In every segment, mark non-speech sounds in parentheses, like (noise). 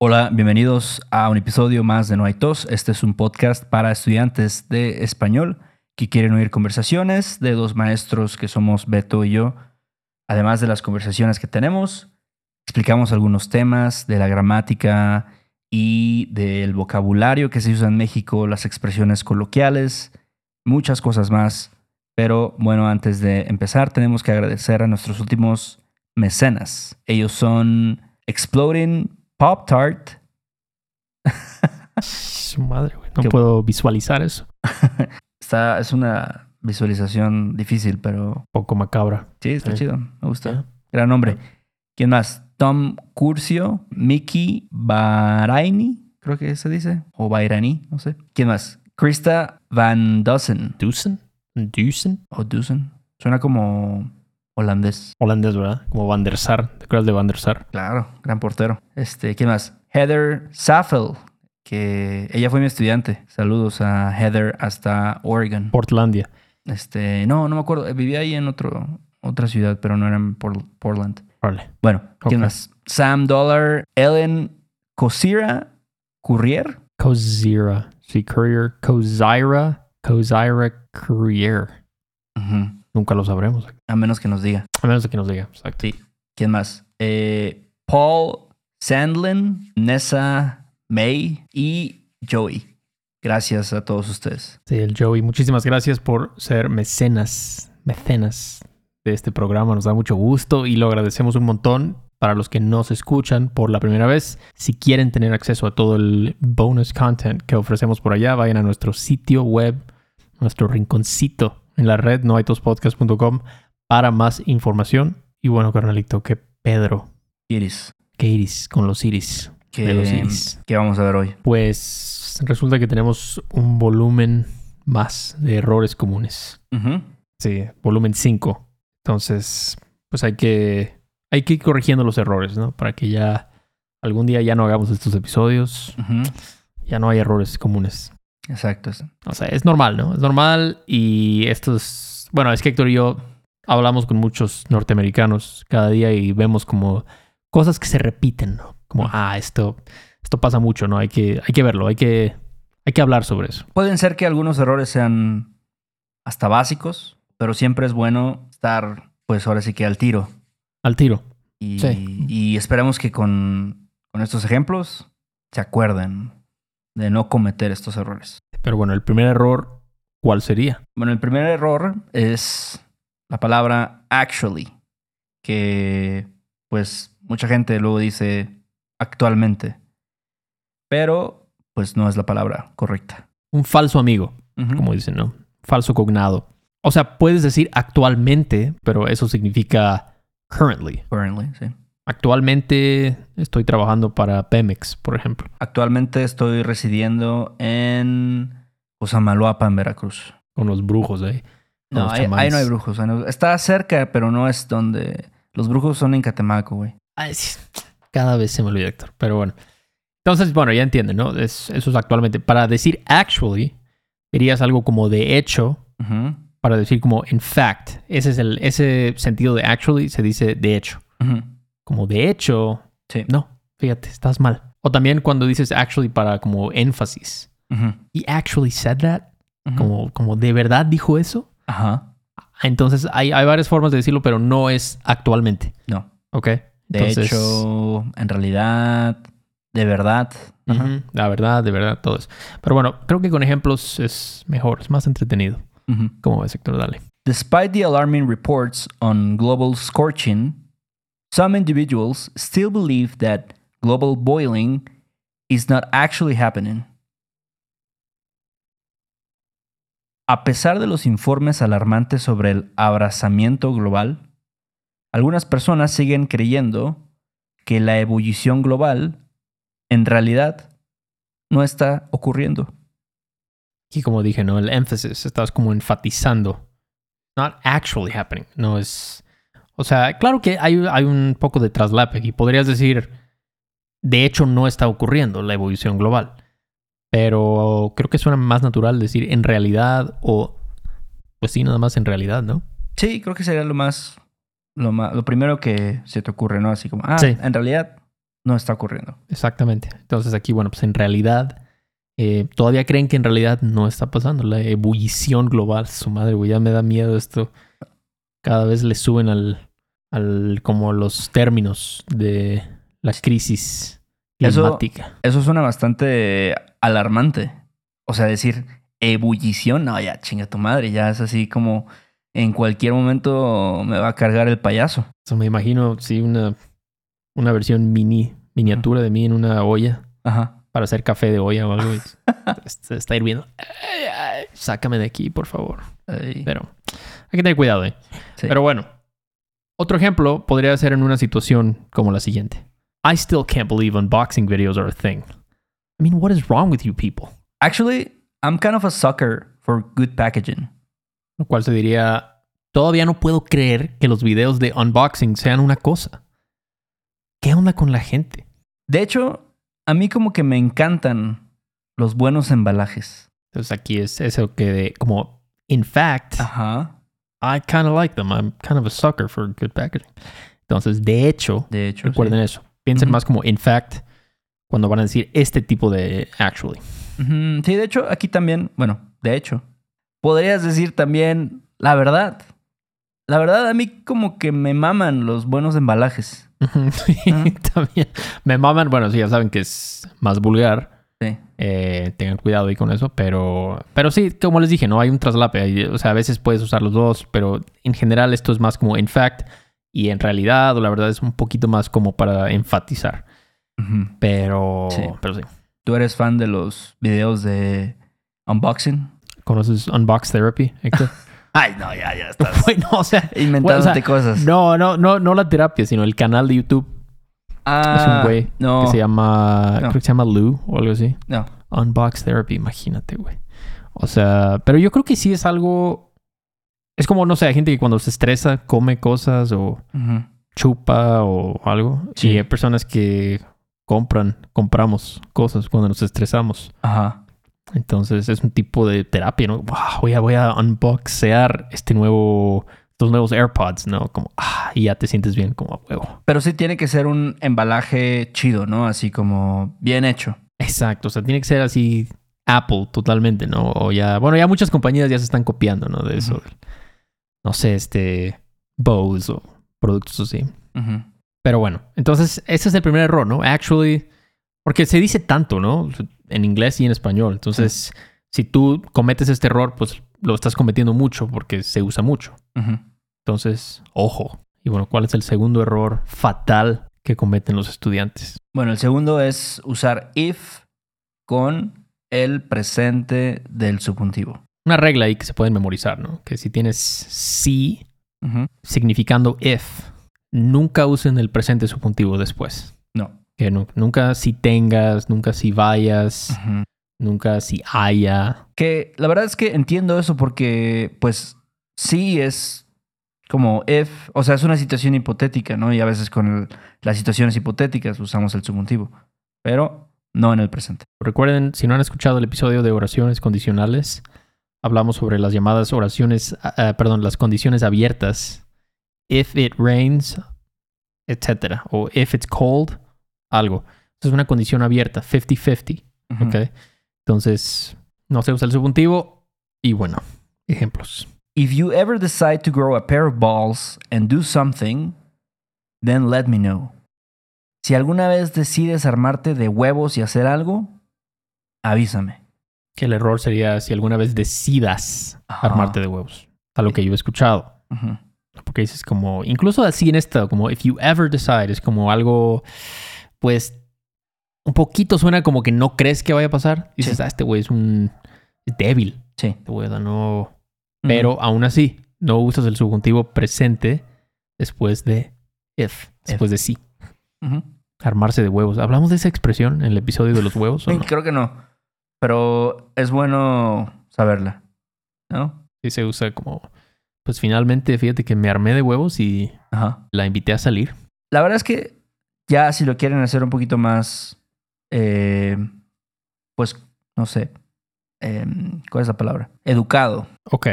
Hola, bienvenidos a un episodio más de No hay tos. Este es un podcast para estudiantes de español que quieren oír conversaciones de dos maestros que somos Beto y yo. Además de las conversaciones que tenemos, explicamos algunos temas de la gramática y del vocabulario que se usa en México, las expresiones coloquiales, muchas cosas más. Pero bueno, antes de empezar, tenemos que agradecer a nuestros últimos mecenas. Ellos son Exploding Pop Tart. Su madre, güey. No Qué- puedo visualizar eso. (laughs) Está, es una visualización difícil, pero Poco macabra. sí, está Sí. chido. Me gusta. Gran nombre. ¿Quién más? Tom Curcio, Mickey Baraini, creo que se dice. O Bairani, no sé. ¿Quién más? Krista Van Dusen. Dusen. Dusen. O Dusen. Suena como holandés. Holandés, ¿verdad? Como Van der Sar. ¿Te acuerdas de Van der Sar? Claro, gran portero. Este, ¿quién más? Heather Saffel, que ella fue mi estudiante. Saludos a Heather hasta Oregon. Portlandia. Este, no, no me acuerdo. Vivía ahí en otro, otra ciudad, pero no era en Por- Portland. Vale. Bueno, ¿quién más? Sam Dollar, Ellen Cosira, Courier. Kozira. Sí, Courier. Kozira. Kozira Courier. Nunca lo sabremos. A menos que nos diga. A menos de que nos diga. Exacto. Sí. ¿Quién más? Eh, Paul Sandlin, Nessa May y Joey. Gracias a todos ustedes. Sí, el Joey. Muchísimas gracias por ser mecenas. Mecenas de este programa. Nos da mucho gusto y lo agradecemos un montón. Para los que nos escuchan por la primera vez, si quieren tener acceso a todo el bonus content que ofrecemos por allá, vayan a nuestro sitio web, nuestro rinconcito en la red noaitospodcast.com para más información. Y bueno, carnalito, que Pedro, Iris, que iris con los iris ¿qué, de los iris. qué vamos a ver hoy? Pues resulta que tenemos un volumen más de errores comunes. Sí, volumen 5. Entonces, pues hay que, hay que ir corrigiendo los errores, ¿no? Para que ya algún día ya no hagamos estos episodios, ya no hay errores comunes. Exacto. O sea, es normal, ¿no? Es normal y esto es... Bueno, es que Héctor y yo hablamos con muchos norteamericanos cada día y vemos como cosas que se repiten, ¿no? Como, ah, esto, esto pasa mucho, ¿no? Hay que, hay que verlo, hay que, hay que hablar sobre eso. Pueden ser que algunos errores sean hasta básicos, pero siempre es bueno estar, pues ahora sí que al tiro. Al tiro. Y, Sí. y esperemos que con, con estos ejemplos se acuerden de no cometer estos errores. Pero bueno, el primer error, ¿cuál sería? Bueno, el primer error es la palabra actually, que pues mucha gente luego dice actualmente, pero pues no es la palabra correcta. Un falso amigo. Como dicen, ¿no? Falso cognado. O sea, puedes decir actualmente, pero eso significa currently. Currently, sí. Actualmente estoy trabajando para Pemex, por ejemplo, Actualmente estoy residiendo en Cosamaloapa, en Veracruz. con los brujos ahí. No, ahí, ahí no hay brujos. Está cerca, pero no es donde... Los brujos son en Catemaco, güey. Ay. Cada vez se me olvida, Héctor. Pero bueno. Entonces, bueno, ya entienden, ¿no? Es- eso es actualmente. Para decir actually, dirías algo como de hecho, Ujú, para decir como in fact. Ese es el, ese sentido de actually se dice de hecho. ujú. Como de hecho, Sí. no, fíjate, estás mal. O también cuando dices actually para como énfasis. Ujú, He actually said that. Como, como de verdad dijo eso. Ajá. Entonces hay, hay varias formas de decirlo, pero no es actualmente. No. ¿Ok? De Entonces, hecho, en realidad, de verdad. Ajá. ujú, la verdad, de verdad, todo eso. Pero bueno, creo que con ejemplos es mejor, es más entretenido. Ujú. ¿Cómo ves, Héctor? Dale. Despite the alarming reports on global scorching, some individuals still believe that global boiling is not actually happening. A pesar de los informes alarmantes sobre el abrazamiento global, algunas personas siguen creyendo que la ebullición global en realidad no está ocurriendo. Y como dije, ¿no? El énfasis, estás como enfatizando. Not actually happening. No es. O sea, claro que hay, hay un poco de traslape aquí. Podrías decir, de hecho, no está ocurriendo la evolución global. Pero creo que suena más natural decir en realidad o. Pues sí, nada más en realidad, ¿no? Sí, creo que sería lo más, lo más, lo primero que se te ocurre, ¿no? Así como, ah, Sí. en realidad no está ocurriendo. Exactamente. Entonces aquí, bueno, pues en realidad, eh, todavía creen que en realidad no está pasando. La ebullición global, su madre, güey, ya me da miedo esto. Cada vez le suben al, al como los términos de la crisis Eso- climática. Eso suena bastante alarmante. O sea, decir ebullición, no, ya chinga tu madre, ya es así como en cualquier momento me va a cargar el payaso. Eso me imagino, sí, una, una versión mini, miniatura de mí en una olla Ajá. para hacer café de olla o algo. (laughs) está, está hirviendo. Ay, ay, sácame de aquí, por favor. Pero hay que tener cuidado, ¿eh? Sí. Pero bueno, otro ejemplo podría ser en una situación como la siguiente. I still can't believe unboxing videos are a thing. I mean, what is wrong with you people? Actually, I'm kind of a sucker for good packaging. Lo cual se diría, todavía no puedo creer que los videos de unboxing sean una cosa. ¿Qué onda con la gente? De hecho, a mí como que me encantan los buenos embalajes. Entonces aquí es eso que de, como, in fact, Ajá. I kind of like them. I'm kind of a sucker for good packaging. Entonces, de hecho, De hecho, recuerden eso. Piensen Ujú. más como in fact cuando van a decir este tipo de actually. sí. De hecho, aquí también, bueno, de hecho, podrías decir también la verdad. La verdad, a mí como que me maman los buenos embalajes. (laughs) Sí, también. Me maman, bueno, sí, ya saben que es más vulgar. Sí. Eh, tengan cuidado ahí con eso, pero, pero sí, como les dije, no hay un traslape. O sea, a veces puedes usar los dos, pero en general esto es más como in fact y en realidad, o la verdad es un poquito más como para enfatizar. Pero, Sí. pero sí. ¿Tú eres fan de los videos de unboxing? ¿Conoces Unbox Therapy, Héctor? (laughs) Ay, no, ya, ya estás (laughs) bueno, o sea, inventándote Bueno, o sea, cosas. no, no, no, no la terapia, sino el canal de YouTube Ah, es un güey no, que se llama, No. creo que se llama Lou o algo así. no. Unbox Therapy, imagínate, güey. O sea, pero yo creo que sí es algo. Es como, no sé, hay gente que cuando se estresa come cosas o chupa o algo. Sí. Y hay personas que compran, compramos cosas cuando nos estresamos. Ajá. Entonces es un tipo de terapia, ¿no? Wow, voy a, voy a unboxear este nuevo, estos nuevos AirPods, ¿no? Como, ah, y ya te sientes bien, como a huevo. Pero sí tiene que ser un embalaje chido, ¿no? Así como bien hecho. Exacto, o sea, tiene que ser así Apple totalmente, ¿no? O ya, bueno, ya muchas compañías ya se están copiando, ¿no? De eso. No sé, este, Bose o productos así. Ujú. Pero bueno, entonces ese es el primer error, ¿no? Actually, porque se dice tanto, ¿no? En inglés y en español. Entonces, si tú cometes este error, pues lo estás cometiendo mucho porque se usa mucho. Entonces, ojo. Y bueno, ¿cuál es el segundo error fatal que cometen los estudiantes? Bueno, el segundo es usar if con el presente del subjuntivo. Una regla ahí que se pueden memorizar, ¿no? Que si tienes Ujú. significando if, nunca usen el presente subjuntivo después. No. Que nu- nunca si tengas, nunca si vayas, nunca si haya. Que la verdad es que entiendo eso porque, pues, sí es como if, o sea, es una situación hipotética, ¿no? Y a veces con el- las situaciones hipotéticas usamos el subjuntivo, pero no en el presente. Recuerden, si no han escuchado el episodio de oraciones condicionales, hablamos sobre las llamadas oraciones, ah, ah, perdón, las condiciones abiertas. If it rains, etcétera. O if it's cold, algo. Es una condición abierta, 50-50. Ujú. ¿ok? Entonces, no se usa el subjuntivo. Y bueno, ejemplos. If you ever decide to grow a pair of balls and do something, then let me know. Si alguna vez decides armarte de huevos y hacer algo, avísame. Que el error sería si alguna vez decidas Ajá. armarte de huevos. A lo que yo he escuchado. Ujú. Porque dices como, incluso así en esto, como if you ever decide, es como algo, pues, un poquito suena como que no crees que vaya a pasar. Dices, Sí. ah, este güey es un es débil. Sí. Este güey no. Pero aún así, no usas el subjuntivo presente después de if, después de sí. Ujú. Armarse de huevos. ¿Hablamos de esa expresión en el episodio de los huevos o no? Creo que no. Pero es bueno saberla. ¿No? Sí se usa como, pues finalmente, fíjate que me armé de huevos y Ajá. la invité a salir. La verdad es que ya si lo quieren hacer un poquito más, eh, pues, no sé, em, ¿cuál es la palabra? Educado. Ok.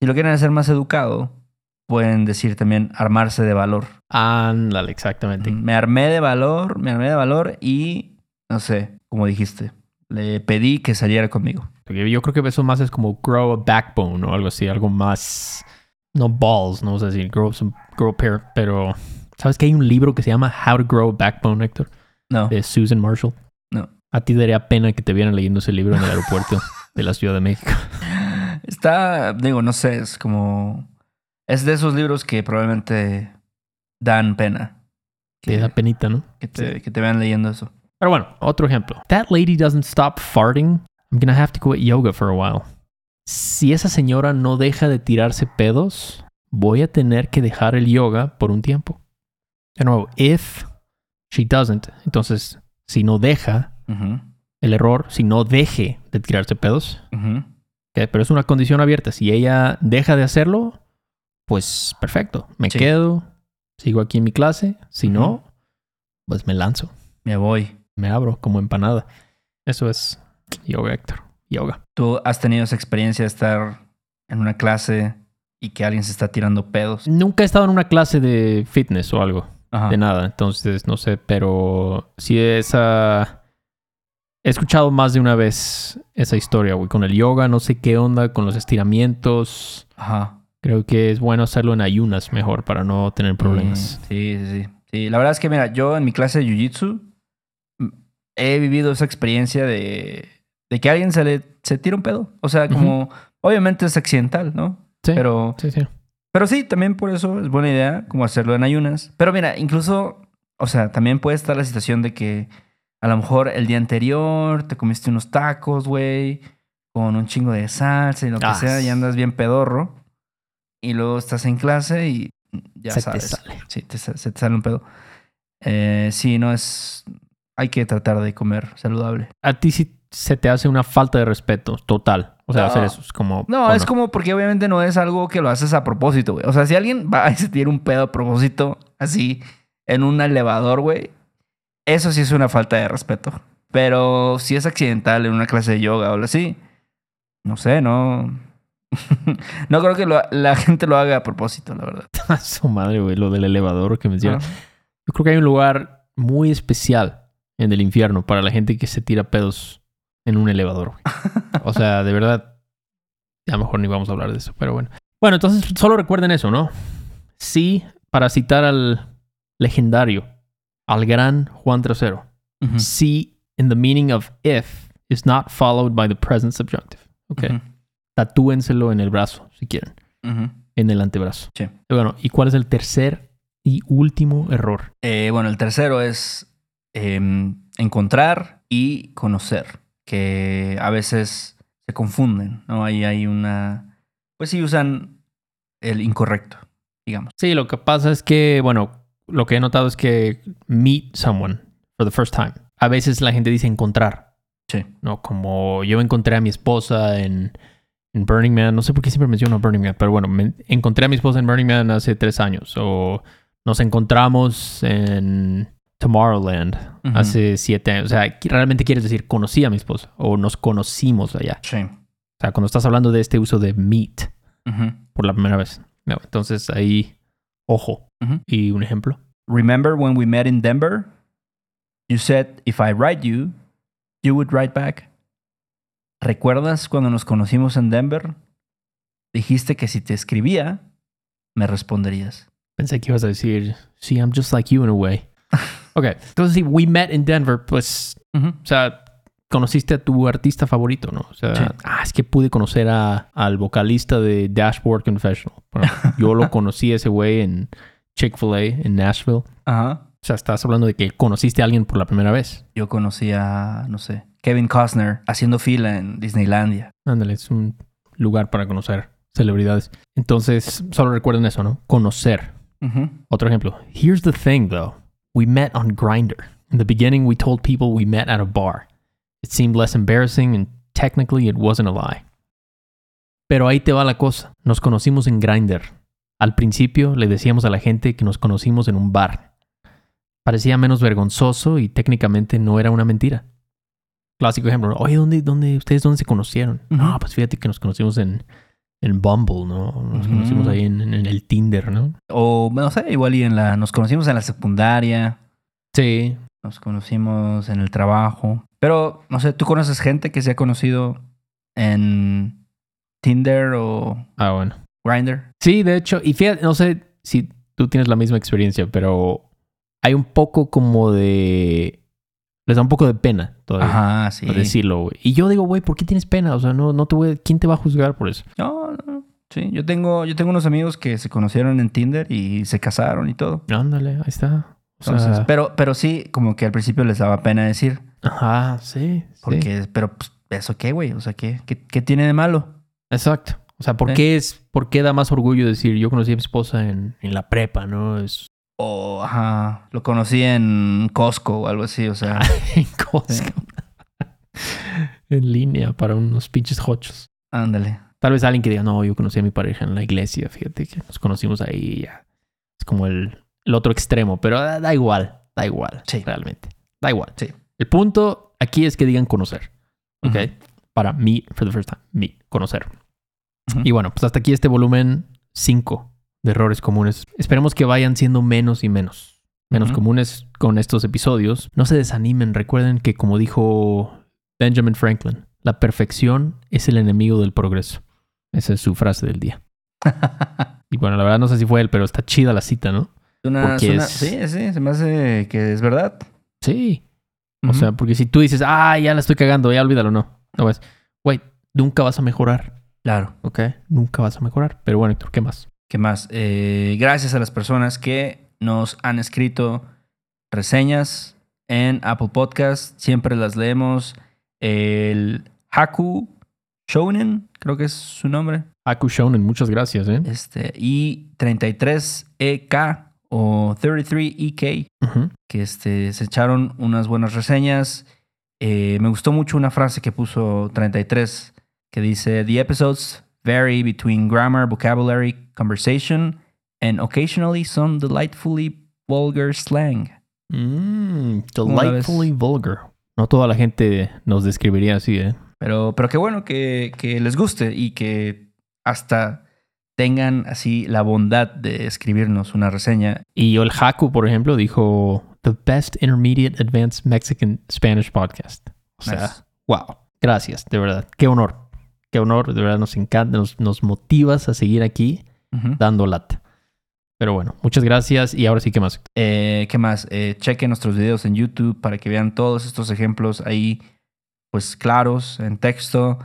Si lo quieren hacer más educado, pueden decir también armarse de valor. Ándale, exactamente. Me armé de valor, me armé de valor y, no sé, como dijiste, le pedí que saliera conmigo. Porque Yo creo que eso más es como grow a backbone o algo así, algo más. No balls, no sé decir, grow, some, grow a pair, pero. ¿Sabes que hay un libro que se llama How to Grow a Backbone, Héctor? No, De Susan Marshall. no. A ti daría pena que te vieran leyendo ese libro en el aeropuerto (laughs) de la Ciudad de México. Está, digo, no sé, es como... Es de esos libros que probablemente dan pena. Te da penita, ¿no? que te, que te vean leyendo eso. Pero bueno, otro ejemplo. That lady doesn't stop farting. I'm gonna have to quit yoga for a while. Si esa señora no deja de tirarse pedos, voy a tener que dejar el yoga por un tiempo. De nuevo, if she doesn't, entonces si no deja Ujú, el error, si no deje de tirarse pedos, ujú. ¿ok? pero es una condición abierta. Si ella deja de hacerlo, pues perfecto. Me Sí. quedo, sigo aquí en mi clase. Si no, Ujú. pues me lanzo. Me voy. me abro como empanada. Eso es yoga, Héctor. Yoga. ¿Tú has tenido esa experiencia de estar en una clase y que alguien se está tirando pedos? Nunca he estado en una clase de fitness o algo, Ajá. de nada, entonces no sé, pero sí esa... He escuchado más de una vez esa historia, güey, con el yoga, no sé qué onda, con los estiramientos. Ajá. Creo que es bueno hacerlo en ayunas mejor para no tener problemas. Sí, sí, sí. Sí, la verdad es que, mira, yo en mi clase de Jiu-Jitsu mm, he vivido esa experiencia de, de que alguien se le se tira un pedo. O sea, como, obviamente es accidental, ¿no? Sí, Pero, sí, sí. pero sí, también por eso es buena idea como hacerlo en ayunas. Pero mira, incluso, o sea, también puede estar la situación de que a lo mejor el día anterior te comiste unos tacos, güey, con un chingo de salsa y lo que Ah, sea, y andas bien pedorro. Y luego estás en clase y ya Se te sale. Sí, te se te sale un pedo. Eh, sí, no es. Hay que tratar de comer saludable. A ti sí se te hace una falta de respeto total. O sea, No. hacer eso es como... No, ¿o es como porque obviamente no es algo que lo haces a propósito, güey. O sea, si alguien va y se tira un pedo a propósito, así, en un elevador, güey, eso sí es una falta de respeto. Pero si es accidental en una clase de yoga o algo así, no sé, no. (laughs) no creo que lo- la gente lo haga a propósito, la verdad. (laughs) A su madre, güey, lo del elevador que menciona. Ah. Yo creo que hay un lugar muy especial en el infierno para la gente que se tira pedos en un elevador. güey. O sea, de verdad, a lo mejor ni vamos a hablar de eso, pero bueno. Bueno, entonces solo recuerden eso, ¿no? Sí, para citar al legendario, al gran Juan III. Ujú. Sí, in the meaning of if is not followed by the present subjunctive. Ok. Ujú. Tatúenselo en el brazo, si quieren, en el antebrazo. Sí. Y Bueno, ¿y cuál es el tercer y último error? Eh, bueno, el tercero es em, encontrar y conocer, que a veces se confunden, ¿no? Ahí hay una... Pues sí usan el incorrecto, digamos. Sí, lo que pasa es que, bueno, lo que he notado es que meet someone for the first time. A veces la gente dice encontrar, Sí. ¿no? Como yo encontré a mi esposa en, en Burning Man. No sé por qué siempre menciono Burning Man, pero bueno, me- encontré a mi esposa en Burning Man hace tres años. O nos encontramos en Tomorrowland Ujú. hace siete años. O sea, realmente quieres decir conocí a mi esposa o nos conocimos allá. Sí. O sea, cuando estás hablando de este uso de meet Ujú. por la primera vez. No, entonces ahí, ojo. Ujú. Y un ejemplo. Remember when we met in Denver? You said if I write you, you would write back. ¿Recuerdas cuando nos conocimos en Denver? Dijiste que si te escribía, me responderías. Pensé que ibas a decir, sí, I'm just like you in a way. (laughs) ok, entonces si we met in Denver, pues, Ujú. o sea, conociste a tu artista favorito, ¿no? O sea, Sí. ah, es que pude conocer a, al vocalista de Dashboard Confessional. Bueno, (laughs) yo lo conocí a ese güey en Chick-fil-A, en Nashville. Ajá. O sea, estás hablando de que conociste a alguien por la primera vez. Yo conocí a, no sé, Kevin Costner haciendo fila en Disneylandia. Ándale, es un lugar para conocer celebridades. Entonces, solo recuerden eso, ¿no? Conocer. Ujú. Otro ejemplo. Here's the thing, though. We met on Grinder. In the beginning, we told people we met at a bar. It seemed less embarrassing, and technically, it wasn't a lie. Pero ahí te va la cosa. Nos conocimos en Grinder. Al principio le decíamos a la gente que nos conocimos en un bar. Parecía menos vergonzoso y técnicamente no era una mentira. Clásico ejemplo. Oye, ¿dónde, dónde, ¿ustedes dónde se conocieron? No, pues fíjate que nos conocimos en, en Bumble, ¿no? Nos conocimos ahí en, en el Tinder, ¿no? O, no sé, igual y en la... Nos conocimos en la secundaria, Sí. nos conocimos en el trabajo. Pero, no sé, ¿tú conoces gente que se ha conocido en Tinder o Ah, bueno. Grindr? Sí, de hecho, y fíjate, no sé si tú tienes la misma experiencia, pero hay un poco como de... Les da un poco de pena todavía. Ajá, sí. decirlo, güey. Y yo digo, güey, ¿por qué tienes pena? O sea, no, no te voy a- ¿Quién te va a juzgar por eso? No, no, sí. Yo tengo, yo tengo unos amigos que se conocieron en Tinder y se casaron y todo. Ándale, ahí está. O sea, Entonces, pero, pero sí, como que al principio les daba pena decir. ajá, sí. sí. Porque, pero, pues, ¿eso qué, güey? O sea, ¿qué, qué, qué tiene de malo? Exacto. O sea, ¿por Sí. qué es, por qué da más orgullo decir yo conocí a mi esposa en, en la prepa, ¿no? Es O, ajá, lo conocí en Costco o algo así, o sea. (laughs) en Costco. (laughs) en línea para unos pinches hochos. Ándale. Tal vez alguien que diga, no, yo conocí a mi pareja en la iglesia, fíjate que nos conocimos ahí y ya. Es como el, el otro extremo, pero da, da igual, da igual, Sí. realmente. Da igual. Sí. El punto aquí es que digan conocer, ¿ok? Para mí, for the first time, me, conocer. Y bueno, pues hasta aquí este volumen 5 de errores comunes. Esperemos que vayan siendo menos y menos. Menos comunes con estos episodios. No se desanimen. Recuerden que como dijo Benjamin Franklin, la perfección es el enemigo del progreso. Esa es su frase del día. (laughs) Y bueno, la verdad no sé si fue él, pero está chida la cita, ¿no? Una- es- Sí, sí, se me hace que es verdad. Sí. O sea, porque si tú dices, ah, ya la estoy cagando, ya olvídalo, no. No, pues, güey, nunca vas a mejorar, claro. ¿ok? Nunca vas a mejorar. Pero bueno, Héctor, ¿qué más? ¿Qué más? Eh, gracias a las personas que nos han escrito reseñas en Apple Podcast. Siempre las leemos. El Haku Shounen, creo que es su nombre. Aku Shonen, muchas gracias, ¿eh? Este, y 33EK o 33EK, Ujú. que este, se echaron unas buenas reseñas. Eh, me gustó mucho una frase que puso 33 que dice: The episodes vary between grammar, vocabulary, conversation, and occasionally some delightfully vulgar slang. Mm, delightfully vulgar. No toda la gente nos describiría así, ¿eh? Pero, pero qué bueno que, que les guste y que hasta tengan así la bondad de escribirnos una reseña. Y el Haku, por ejemplo, dijo The best intermediate advanced Mexican Spanish podcast. O sea, Nice. wow. Gracias, de verdad. Qué honor. Qué honor, de verdad nos encanta, nos, nos motivas a seguir aquí dando lata. Pero bueno, muchas gracias y ahora sí que más. Eh, ¿Qué más? Eh, chequen nuestros videos en YouTube para que vean todos estos ejemplos ahí, pues claros, en texto.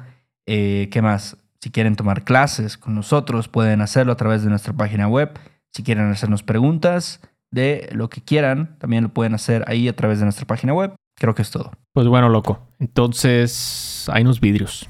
Eh, ¿Qué más? Si quieren tomar clases con nosotros, pueden hacerlo a través de nuestra página web. Si quieren hacernos preguntas de lo que quieran, también lo pueden hacer ahí a través de nuestra página web. Creo que es todo. Pues bueno, loco. Entonces, hay unos vidrios.